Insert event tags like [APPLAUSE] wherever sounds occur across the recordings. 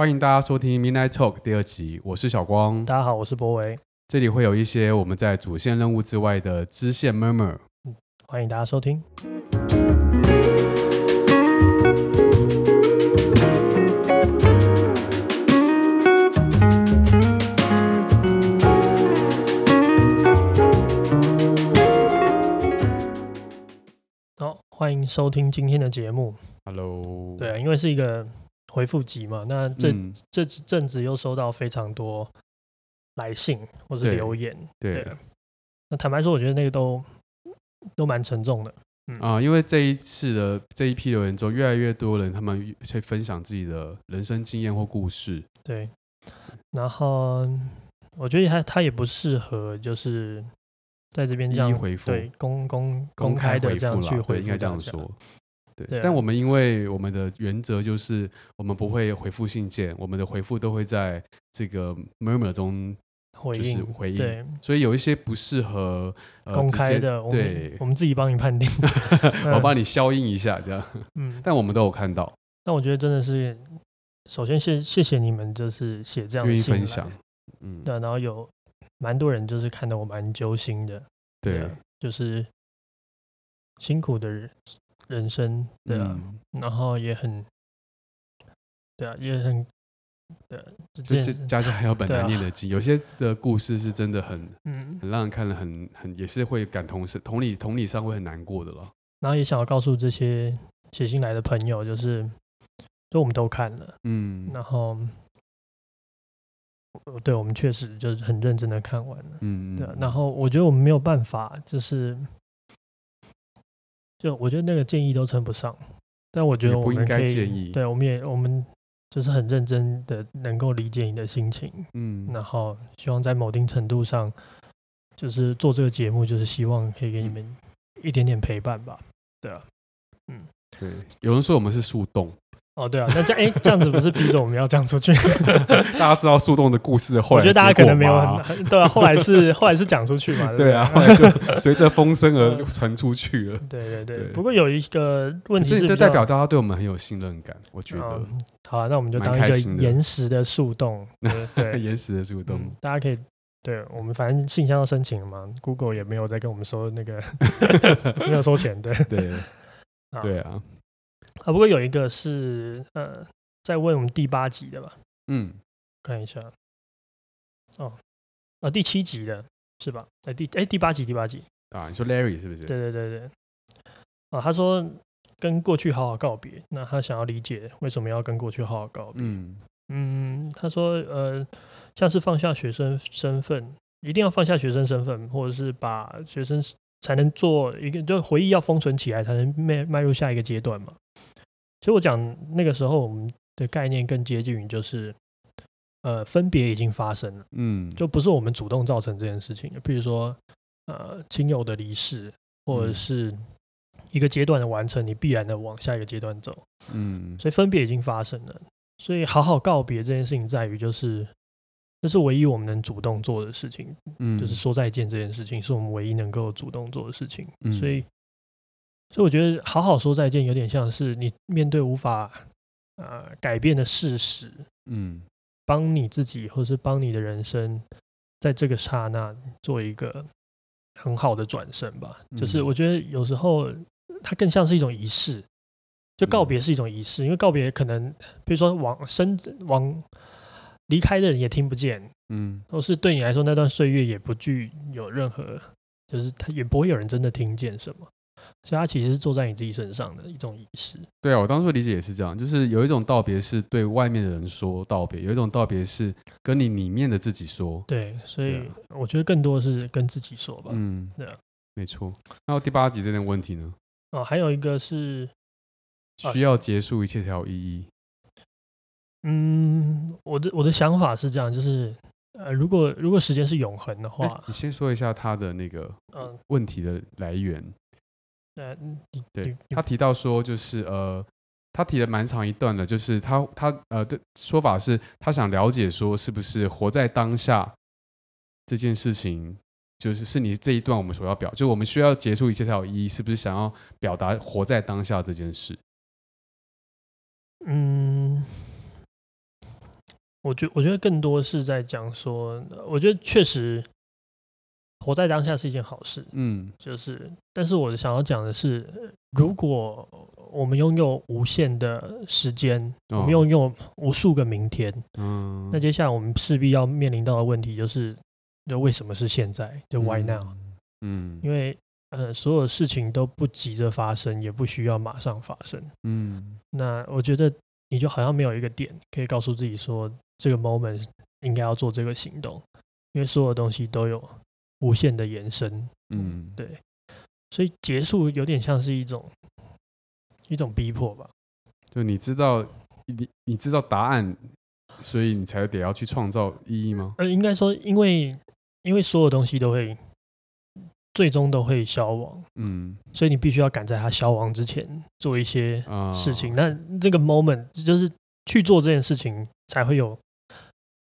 欢迎大家收听 Midnight Talk 第二集，我是小光。大家好，我是博维。这里会有一些我们在主线任务之外的支线 murmur。欢迎大家收听。好，欢迎收听今天的节目。Hello。对啊，因为是一个。回复集嘛，那这、嗯、这阵子又收到非常多来信或是留言，对，那坦白说，我觉得那个都都蛮沉重的，嗯。啊，因为这一次的这一批留言中，越来越多人他们会分享自己的人生经验或故事，对，然后我觉得他他也不适合就是在这边这样回复，对，公公公开的这样去回复，应该这样说。对，对，但我们因为我们的原则就是我们不会回复信件，我们的回复都会在这个 murmur 中就是回应，对，所以有一些不适合、呃、公开的，对，我们自己帮你判定，[LAUGHS] 我帮你消音一下这样，[LAUGHS] 嗯，但我们都有看到。那我觉得真的是，首先谢谢谢你们，就是写这样愿意分享，嗯，对，然后有蛮多人就是看得我蛮揪心的，对，对，就是辛苦的人。人生对啊、嗯，然后也很对啊，也很对、啊，就这家家还有本难念的经、啊，有些的故事是真的很 [LAUGHS] 嗯，很让人看了很很也是会感同身同理同理上会很难过的了。然后也想要告诉这些写信来的朋友，就是就我们都看了，嗯，然后对我们确实就是很认真的看完了，嗯，对、啊，然后我觉得我们没有办法就是。就我觉得那个建议都称不上，但我觉得我们可以。对，我们也我们就是很认真的能够理解你的心情，嗯，然后希望在某定程度上，就是做这个节目，就是希望可以给你们一点点陪伴吧，对啊，嗯，对，有人说我们是树洞。哦，对啊，那这样，哎，这样子不是逼着我们要这样出去？[LAUGHS] 大家知道树洞的故事的后来，我觉得大家可能没有很对啊。后来是后来是讲出去嘛？对，啊，后来就随着风声而传出去了。对对对，对。不过有一个问题是，这代表大家对我们很有信任感。我觉得，嗯、好啊，那我们就当一个岩石的树洞。[LAUGHS] 对，岩石的树洞、嗯，大家可以对我们反正信箱要申请了嘛，Google 也没有再跟我们说那个 [LAUGHS] 没有收钱，对对对啊。啊，不过有一个是呃，在问我们第八集的吧？嗯，看一下。哦，啊，第七集的是吧？哎，第哎第八集第八集啊，你说 Larry 是不是？对对对对。啊，他说跟过去好好告别，那他想要理解为什么要跟过去好好告别。嗯嗯，他说呃，像是放下学生身份，一定要放下学生身份，或者是把学生才能做一个，就回忆要封存起来，才能迈迈入下一个阶段嘛。其实我讲那个时候，我们的概念更接近于就是，呃，分别已经发生了，嗯，就不是我们主动造成这件事情。比如说，呃，亲友的离世，或者是一个阶段的完成，你必然的往下一个阶段走，嗯，所以分别已经发生了。所以好好告别这件事情，在于就是，这是唯一我们能主动做的事情，嗯，就是说再见这件事情，是我们唯一能够主动做的事情，嗯，所以。所以我觉得好好说再见，有点像是你面对无法呃改变的事实，嗯，帮你自己或是帮你的人生，在这个刹那做一个很好的转身吧。就是我觉得有时候它更像是一种仪式，就告别是一种仪式，因为告别可能比如说往生往离开的人也听不见，嗯，或是对你来说那段岁月也不具有任何，就是他也不会有人真的听见什么。所以，他其实是坐在你自己身上的一种仪式。对啊，我当初理解也是这样，就是有一种道别是对外面的人说道别，有一种道别是跟你里面的自己说。对，所以我觉得更多的是跟自己说吧。嗯，对啊，没错。那第八集这点问题呢？哦，还有一个是需要结束一切才有意义。嗯，我的我的想法是这样，就是呃，如果如果时间是永恒的话，你先说一下他的那个嗯问题的来源。对，他提到说，就是呃，他提了蛮长一段的，就是他他呃的说法是，他想了解说，是不是活在当下这件事情，就是是你这一段我们所要表，就我们需要结束一切才有意义，是不是想要表达活在当下这件事？嗯，我觉我觉得更多是在讲说，我觉得确实活在当下是一件好事，嗯，就是，但是我想要讲的是，如果我们拥有无限的时间，哦、我们拥有无数个明天，嗯，那接下来我们势必要面临到的问题就是，就为什么是现在？就 Why now？嗯，因为呃，所有事情都不急着发生，也不需要马上发生，嗯，那我觉得你就好像没有一个点可以告诉自己说。这个 moment 应该要做这个行动，因为所有东西都有无限的延伸。嗯，对，所以结束有点像是一种一种逼迫吧。就你知道你你知道答案，所以你才得要去创造意义吗？呃，应该说，因为因为所有东西都会最终都会消亡。嗯，所以你必须要赶在它消亡之前做一些事情。哦，那这个 moment 就是去做这件事情才会有。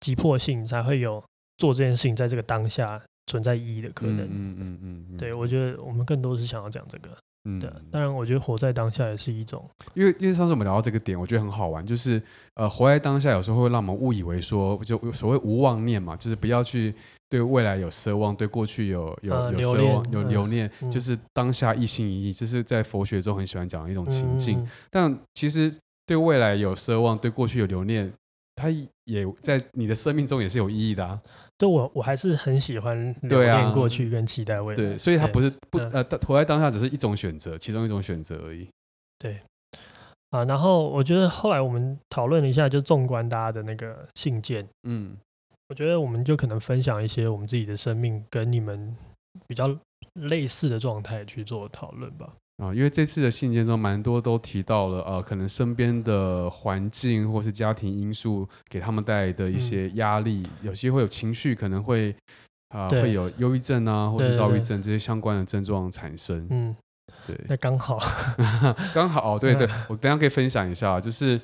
急迫性才会有做这件事情在这个当下存在意义的可能。嗯嗯嗯，嗯，嗯，对，我觉得我们更多是想要讲这个。嗯，对。当然，我觉得活在当下也是一种，因为因为上次我们聊到这个点，我觉得很好玩，就是呃，活在当下有时候会让我们误以为说，就所谓无妄念嘛，就是不要去对未来有奢望，对过去有有有奢望、有留念，就是当下一心一意，这是在佛学中很喜欢讲的一种情境。嗯，但其实对未来有奢望，对过去有留念。它也在你的生命中也是有意义的啊！对，我我还是很喜欢留恋过去跟期待未来。对，所以它不是不呃，活在当下只是一种选择，其中一种选择而已。对啊，然后我觉得后来我们讨论了一下，就纵观大家的那个信件，嗯，我觉得我们就可能分享一些我们自己的生命跟你们比较类似的状态去做讨论吧。啊，因为这次的信件中蛮多都提到了，呃，可能身边的环境或是家庭因素给他们带来的一些压力，嗯、有些会有情绪，可能会啊、呃、会有忧郁症啊，或是躁郁症这些相关的症状产生。嗯，对，那刚好，[LAUGHS] 刚好，对对，我等下可以分享一下，就是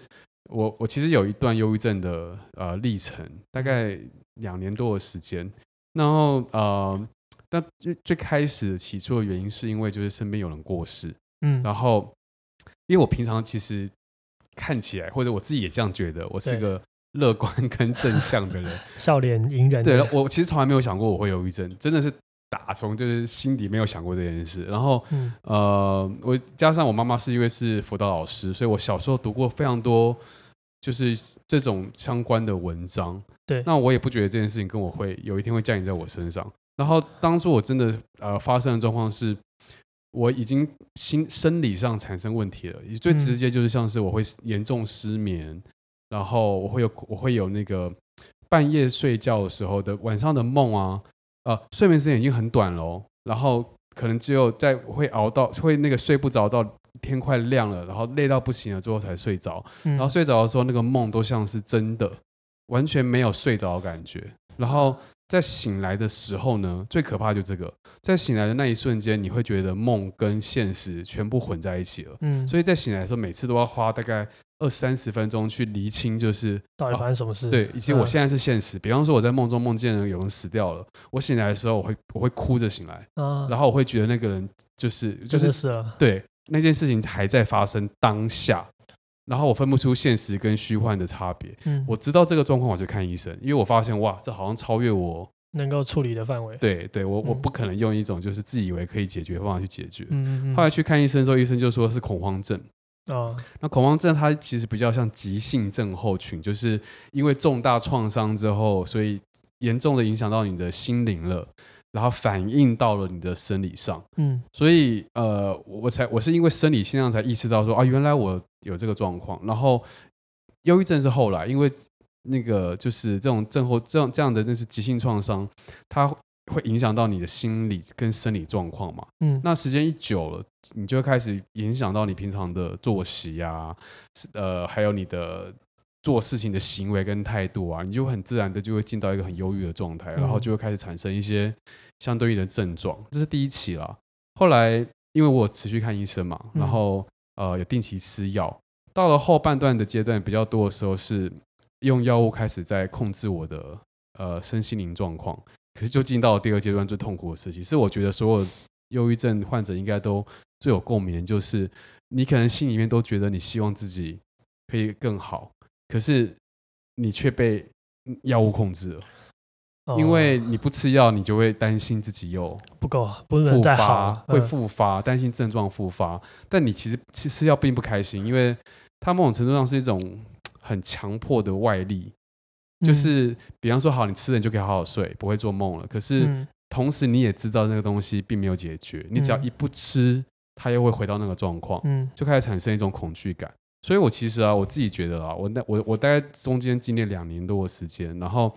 我我其实有一段忧郁症的呃历程，大概两年多的时间，然后呃。那最最开始起初的原因是因为就是身边有人过世，嗯，然后因为我平常其实看起来或者我自己也这样觉得，我是个乐观跟正向的人，[LAUGHS] 笑脸迎人。[LAUGHS] 对，我其实从来没有想过我会忧郁症，真的是打从就是心底没有想过这件事。然后，嗯、呃，我加上我妈妈是因为是辅导老师，所以我小时候读过非常多就是这种相关的文章。对，那我也不觉得这件事情跟我会有一天会降临在我身上。然后当初我真的呃发生的状况是，我已经心生理上产生问题了，最直接就是像是我会严重失眠，然后我会有我会有那个半夜睡觉的时候的晚上的梦啊，呃睡眠时间已经很短了哦，然后可能只有在会熬到会那个睡不着到天快亮了，然后累到不行了之后才睡着，然后睡着的时候那个梦都像是真的，完全没有睡着的感觉，然后。在醒来的时候呢，最可怕就这个，在醒来的那一瞬间，你会觉得梦跟现实全部混在一起了。嗯，所以在醒来的时候，每次都要花大概二三十分钟去厘清，就是到底发生什么事。对，以及我现在是现实。比方说我在梦中梦见了有人死掉了，我醒来的时候，我会我会哭着醒来，然后我会觉得那个人就是就是死了。对，那件事情还在发生当下。然后我分不出现实跟虚幻的差别。嗯，我知道这个状况，我就看医生，因为我发现哇，这好像超越我能够处理的范围。对，对我、嗯、我不可能用一种就是自以为可以解决的方法去解决。嗯，嗯，后来去看医生之后，医生就说是恐慌症。哦，那恐慌症它其实比较像急性症候群，就是因为重大创伤之后，所以严重的影响到你的心灵了。然后反映到了你的生理上，嗯，所以呃，我才我是因为生理现象才意识到说啊，原来我有这个状况。然后忧郁症是后来，因为那个就是这种症候这样这样的那是急性创伤，它会影响到你的心理跟生理状况嘛，嗯，那时间一久了，你就会开始影响到你平常的作息啊，呃，还有你的。做事情的行为跟态度啊，你就很自然的就会进到一个很忧郁的状态，然后就会开始产生一些相对应的症状。这是第一期啦。后来因为我有持续看医生嘛，然后呃有定期吃药，到了后半段的阶段比较多的时候是用药物开始在控制我的呃身心灵状况。可是就进到了第二阶段最痛苦的事情，是我觉得所有忧郁症患者应该都最有共鸣，就是你可能心里面都觉得你希望自己可以更好。可是你却被药物控制了。因为你不吃药，你就会担心自己又不够，不能再好，会复发，担心症状复发。但你其实吃吃药并不开心，因为它某种程度上是一种很强迫的外力，就是比方说，好，你吃了你就可以好好睡，不会做梦了。可是同时你也知道那个东西并没有解决，你只要一不吃，它又会回到那个状况，嗯就开始产生一种恐惧感。所以我其实啊，我自己觉得啊，我那我我大概中间经历两年多的时间，然后。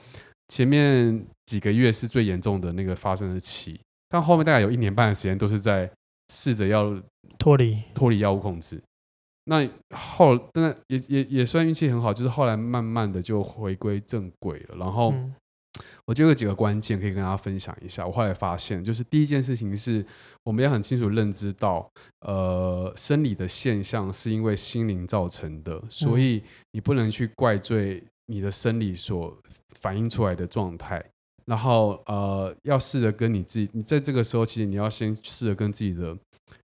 前面几个月是最严重的那个发生的期，但后面大概有一年半的时间都是在试着要脱离脱离药物控制。那后，那也也也算运气很好，就是后来慢慢的就回归正轨了。然后，我就有几个关键可以跟大家分享一下。我后来发现，就是第一件事情是，我们要很清楚认知到，呃，生理的现象是因为心灵造成的，所以你不能去怪罪你的生理所。反映出来的状态，然后呃，要试着跟你自己，你在这个时候，其实你要先试着跟自己的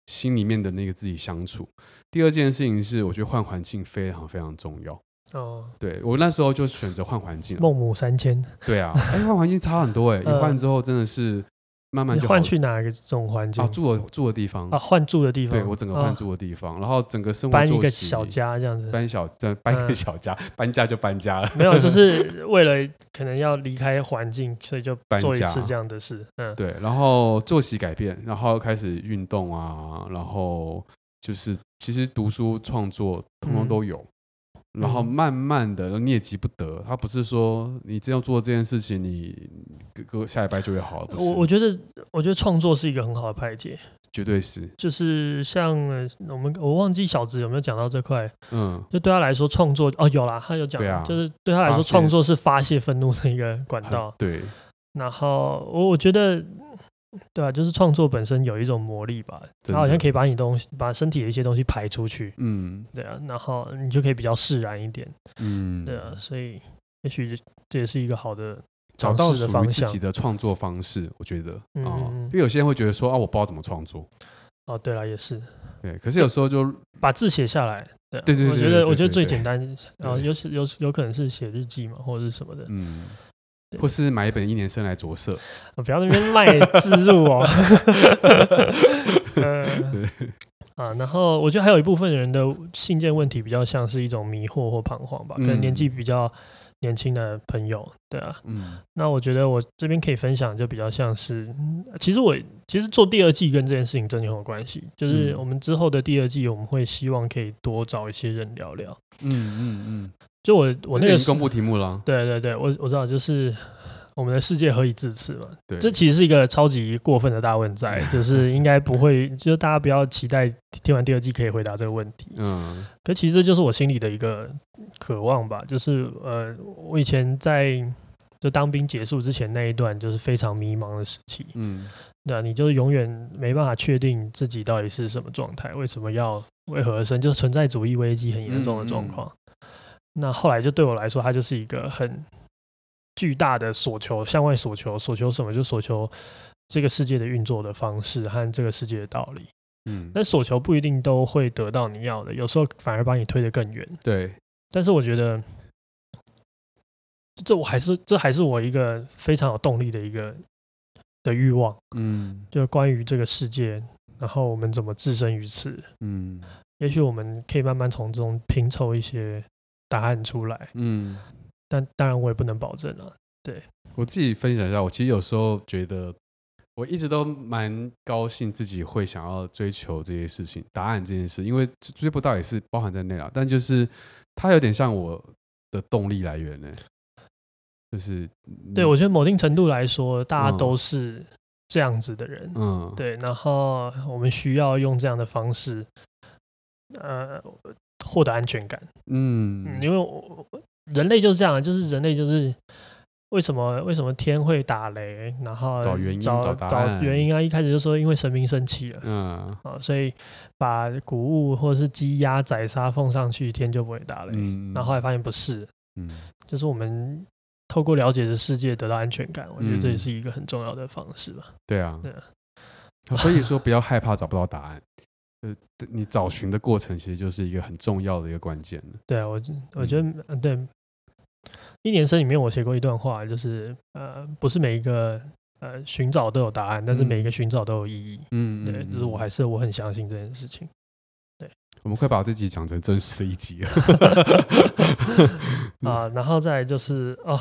心里面的那个自己相处。第二件事情是，我觉得换环境非常非常重要。哦，对，我那时候就选择换环境，孟母三迁。对啊，哎，换环境差很多哎，[LAUGHS] 一换之后真的是。慢慢就换去哪一个这种环境啊？住的住的地方啊，换住的地方。对，我整个换住的地方，然后整个生活搬一个小家这样子，搬小搬一个小家，搬家就搬家了。没有，就是为了可能要离开环境，所以就做一次 [LAUGHS] 这样的事。嗯，对。然后作息改变，然后开始运动啊，然后就是其实读书创作通通都有。然后慢慢的，你也急不得。他不是说你这样做这件事情，你隔下礼拜就会好了。我我觉得，我觉得创作是一个很好的排解，绝对是。就是像我们，我忘记小子有没有讲到这块。嗯，就对他来说，创作哦有啦，他有讲，啊，就是对他来说，创作是发泄愤怒的一个管道。[LAUGHS] 对。然后我我觉得。对啊，就是创作本身有一种魔力吧，它好像可以把你东西、把身体的一些东西排出去。嗯，对啊，然后你就可以比较释然一点。嗯，对啊，所以也许这也是一个好的找到属于自己的创作方式。我觉得啊，嗯嗯，因为有些人会觉得说啊，我不知道怎么创作。哦，对了，也是。对，可是有时候就把字写下来。对对对，我觉得我觉得最简单，然后有时有有可能是写日记嘛，或者是什么的。嗯。或是买一本一年生来着色，不要那边卖置入哦。[LAUGHS] [LAUGHS] 啊，然后我觉得还有一部分人的信件问题比较像是一种迷惑或彷徨吧，可能年纪比较年轻的朋友，对啊，嗯，那我觉得我这边可以分享就比较像是，其实我其实做第二季跟这件事情真的很有关系，就是我们之后的第二季我们会希望可以多找一些人聊聊，嗯嗯嗯。就我我那个公布题目了，对对对，我我知道，就是我们的世界何以至此嘛？对，这其实是一个超级过分的大问 [LAUGHS] 在，就是应该不会，就是大家不要期待听完第二季可以回答这个问题。嗯，可其实这就是我心里的一个渴望吧，就是呃，我以前在就当兵结束之前那一段，就是非常迷茫的时期。嗯，对啊，你就是永远没办法确定自己到底是什么状态，为什么要为何而生，就是存在主义危机很严重的状况。嗯嗯那后来就对我来说，它就是一个很巨大的索求，向外索求，索求什么？就索求这个世界的运作的方式和这个世界的道理。嗯，但索求不一定都会得到你要的，有时候反而把你推得更远。对，但是我觉得，这我还是这还是我一个非常有动力的一个的欲望。嗯，就关于这个世界，然后我们怎么置身于此？嗯，也许我们可以慢慢从中拼凑一些。答案出来，嗯，但当然我也不能保证了。对，我自己分享一下，我其实有时候觉得，我一直都蛮高兴自己会想要追求这些事情，答案这件事，因为追不到也是包含在内了。但就是它有点像我的动力来源呢，就是对，我觉得某定程度来说，大家都是这样子的人，嗯，对，然后我们需要用这样的方式，呃。获得安全感，嗯，嗯，因为我人类就是这样，就是人类就是为什么为什么天会打雷，然后找原因找，找，找原因啊，一开始就说因为神明生气了，嗯。啊，所以把谷物或者是鸡鸭宰杀奉上去，天就不会打雷，嗯，然后后来发现不是，嗯，就是我们透过了解的世界得到安全感，我觉得这也是一个很重要的方式吧，对啊，对啊，所以说不要害怕找不到答案。呃，你找寻的过程其实就是一个很重要的一个关键。对啊，我我觉得，嗯，对，一年生里面我写过一段话，就是呃，不是每一个呃寻找都有答案，但是每一个寻找都有意义。嗯，对，就是我还是我很相信这件事情。对，我们快把这集讲成真实的一集了。[LAUGHS] 啊，然后再来就是哦。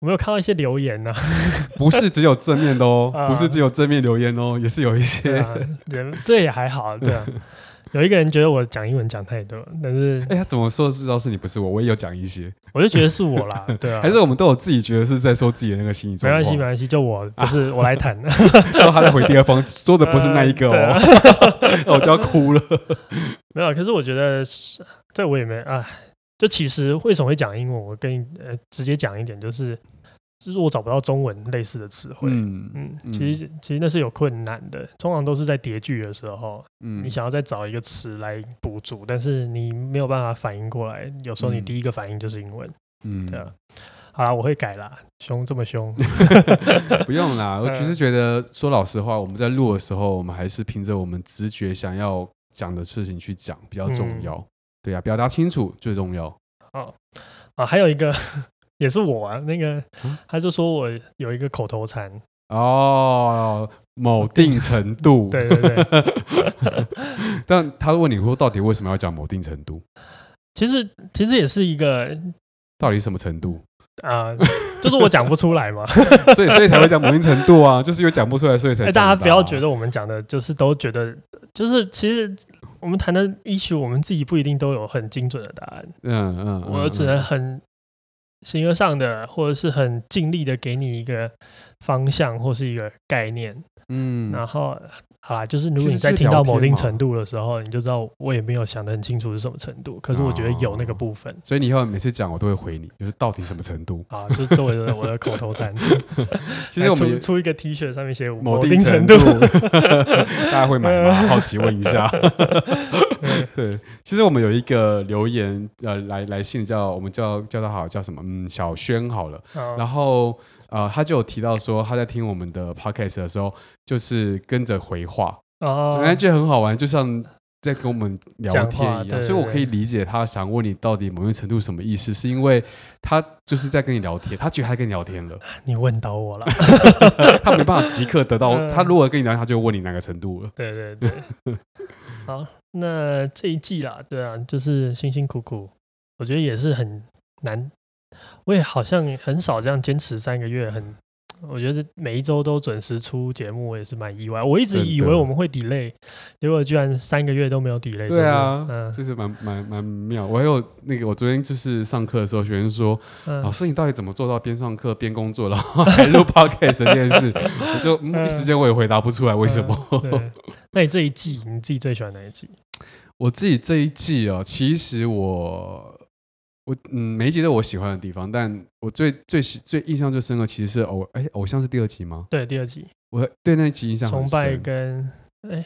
我没有看到一些留言呢、啊，[LAUGHS] 不是只有正面的哦，不是只有正面留言哦，也是有一些人，这也还好，对啊。[LAUGHS] 有一个人觉得我讲英文讲太多，但是哎，他怎么说知道是你不是我？我也有讲一些，我就觉得是我啦，对啊。[LAUGHS] 还是我们都有自己觉得是在说自己的那个心理状况？没关系，没关系，就我不是我来谈的。然后他在回第二封，说的不是那一个哦，我就要哭了。没有，可是我觉得这我也没啊。就其实为什么会讲英文？我跟你呃直接讲一点，就是就是我找不到中文类似的词汇。嗯嗯，其实其实那是有困难的，通常都是在叠句的时候，嗯，你想要再找一个词来补足，但是你没有办法反应过来。有时候你第一个反应就是英文。嗯，对啊。好啦，我会改啦。凶这么凶，[LAUGHS] 不用啦。我其实觉得说老实话，我们在录的时候，我们还是凭着我们直觉想要讲的事情去讲比较重要。嗯对呀、啊，表达清楚最重要。哦，啊，还有一个 [LAUGHS] 也是我啊，那个、嗯、他就说我有一个口头禅哦，某定程度。[LAUGHS] 对对对。但他问你说，到底为什么要讲某定程度？其实其实也是一个，到底什么程度啊？就是我讲不出来嘛，[LAUGHS] 所以所以才会讲某一程度啊，就是因为讲不出来，所以才、啊。大家不要觉得我们讲的，就是都觉得，就是其实。我们谈的 issue，我们自己不一定都有很精准的答案。嗯嗯，嗯，我只能很形而上的，或者是很尽力的给你一个方向或是一个概念。嗯，然后。好啦，就是如果你在听到某定程度的时候，你就知道我也没有想得很清楚是什么程度。可是我觉得有那个部分，所以你以后每次讲我都会回你，就是到底什么程度 [LAUGHS] 啊？就是作为我的口头禅。[LAUGHS] 其实我们出出一个 T 恤，上面写某定程度，[LAUGHS] 大家会买吗？好奇问一下。对，其实我们有一个留言，呃，来来信叫我们叫叫他好叫什么？嗯，小轩好了。然后。呃，他就有提到说，他在听我们的 podcast 的时候，就是跟着回话，哦，感觉很好玩，就像在跟我们聊天一样。对对对，所以我可以理解他想问你到底某种程度什么意思，是因为他就是在跟你聊天，他觉得他跟你聊天了。[LAUGHS] 你问到我了，[LAUGHS] 他没办法即刻得到。嗯、他如果跟你聊天，他就问你哪个程度了。对对 [LAUGHS] 对。好，那这一季啦，对啊，就是辛辛苦苦，我觉得也是很难。我也好像很少这样坚持三个月，很，我觉得每一周都准时出节目，我也是蛮意外。我一直以为我们会 delay，结果居然三个月都没有 delay。对啊，嗯，这是蛮蛮蛮妙。我还有那个，我昨天就是上课的时候，学生说：“嗯、老师，你到底怎么做到边上课边工作，然后还录 podcast 这件事？” [LAUGHS] 我就一时间我也回答不出来为什么。[LAUGHS] 那你这一季你自己最喜欢哪一季？我自己这一季啊，其实我。我嗯，每一集都有我喜欢的地方，但我最最喜最印象最深刻，其实是偶哎，偶像是第二集吗？对，第二集。我对那一集印象很深。崇拜跟哎，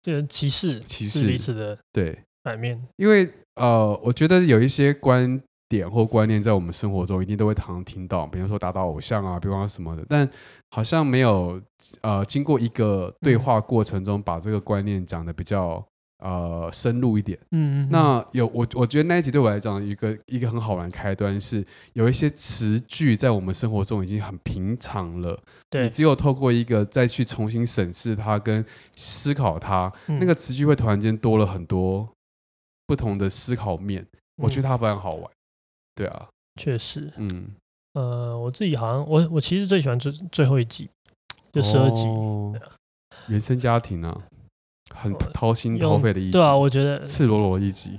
这个歧视，歧视彼此的对反面。因为呃，我觉得有一些观点或观念在我们生活中一定都会常常听到，比如说打倒偶像啊，比方说什么的，但好像没有呃经过一个对话过程中把这个观念讲的比较。呃，深入一点，嗯，嗯，那有我，我觉得那一集对我来讲，一个一个很好玩的开端是，有一些词句在我们生活中已经很平常了，对，你只有透过一个再去重新审视它跟思考它，嗯、那个词句会突然间多了很多不同的思考面，嗯、我觉得它非常好玩，对啊，确实，嗯，呃，我自己好像我我其实最喜欢最最后一集，就十二集，哦。啊、原生家庭啊。很掏心掏肺的一集，对啊，我觉得赤裸裸一集，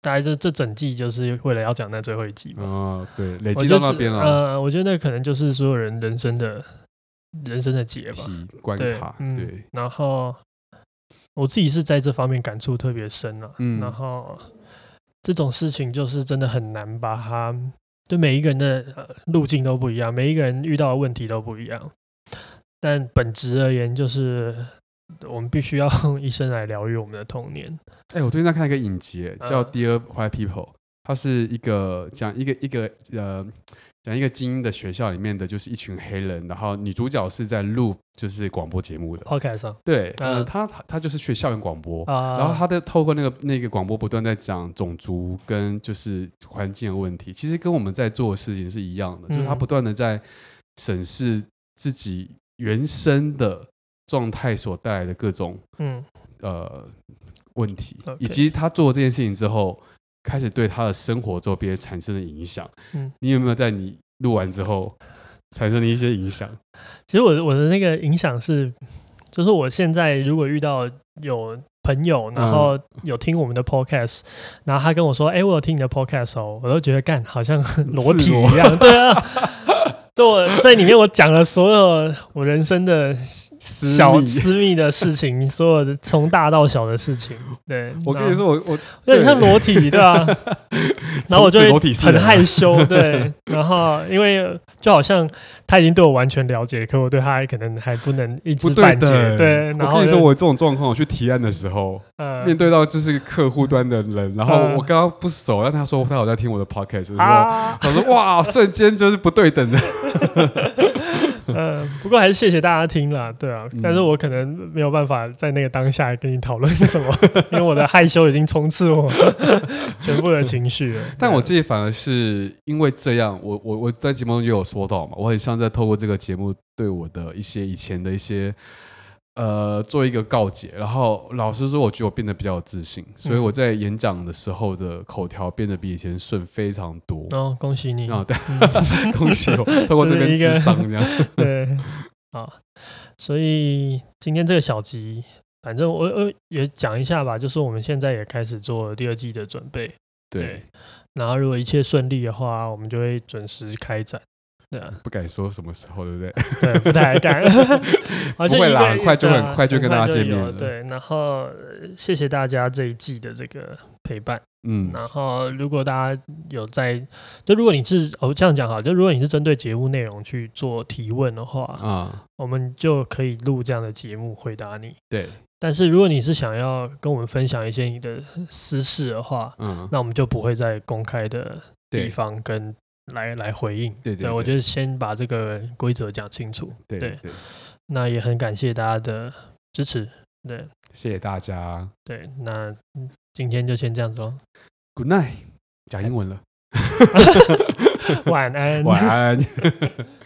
大概这这整季就是为了要讲那最后一集嘛。哦，对，累积到那边了。呃，我觉得那可能就是所有人人生的人生的结吧，关卡。对，嗯、对。然后我自己是在这方面感触特别深了。嗯。然后这种事情就是真的很难把它，就每一个人的路径都不一样，每一个人遇到的问题都不一样。但本质而言，就是。我们必须要用一生来疗愈我们的童年。哎、欸，我最近在看一个影集，叫《Dear White People》，它是一个讲一个一个呃讲一个精英的学校里面的就是一群黑人，然后女主角是在录就是广播节目的。OK 上对，嗯，她她就是学校园广播，然后她的透过那个那个广播不断在讲种族跟就是环境的问题，其实跟我们在做的事情是一样的，就是她不断的在审视自己原生的状态所带来的各种嗯呃问题，以及他做这件事情之后。开始对他的生活周边产生的影响。嗯，你有没有在你录完之后产生了一些影响？其实我的我的那个影响是，就是我现在如果遇到有朋友，然后有听我们的 podcast，、嗯、然后他跟我说：“哎、欸，我有听你的 podcast 哦。”我都觉得干好像 [LAUGHS] 裸体一样。对啊，就我在里面我讲了所有我人生的。小私密。的事情，[LAUGHS] 所有的从大到小的事情，对，我跟你说，我我有点像裸体，对啊，[LAUGHS] 然后我就很害羞，[LAUGHS] 对，然后因为就好像他已经对我完全了解，可我对他还可能还不能一知半解，对。然后我跟你说，我这种状况，我去提案的时候，嗯，面对到就是客户端的人，然后我刚刚不熟，但他说他有在听我的 podcast 的时候，他说哇，瞬间就是不对等的。嗯，[LAUGHS] 不过还是谢谢大家听啦，对啊，但是我可能没有办法在那个当下跟你讨论什么，[LAUGHS] 因为我的害羞已经充斥我 [LAUGHS] 全部的情绪了。但我自己反而是因为这样，我我我在节目中也有说到嘛，我很像在透过这个节目对我的一些以前的一些。呃，做一个告解，然后老实说，我觉得我变得比较有自信，所以我在演讲的时候的口条变得比以前顺非常多。哦，恭喜你！哦，对，恭喜我，透过这边咨商这样。[LAUGHS] 对，啊，所以今天这个小集，反正我我也讲一下吧，就是我们现在也开始做第二季的准备。对，对，然后如果一切顺利的话，我们就会准时开展。对啊，不敢说什么时候，对不对？对，不太敢。[LAUGHS] 不会啦，很快就很快就跟大家见面了。对，然后谢谢大家这一季的这个陪伴。嗯，然后如果大家有在，就如果你是哦这样讲好，就如果你是针对节目内容去做提问的话啊，我们就可以录这样的节目回答你。对，但是如果你是想要跟我们分享一些你的私事的话，嗯，那我们就不会在公开的地方跟。来来回应，对对，我觉得先把这个规则讲清楚，对对，对，那也很感谢大家的支持，对，谢谢大家，对，那今天就先这样子喽，Good night，讲英文了，[LAUGHS] 晚安，[LAUGHS] 晚安。[LAUGHS]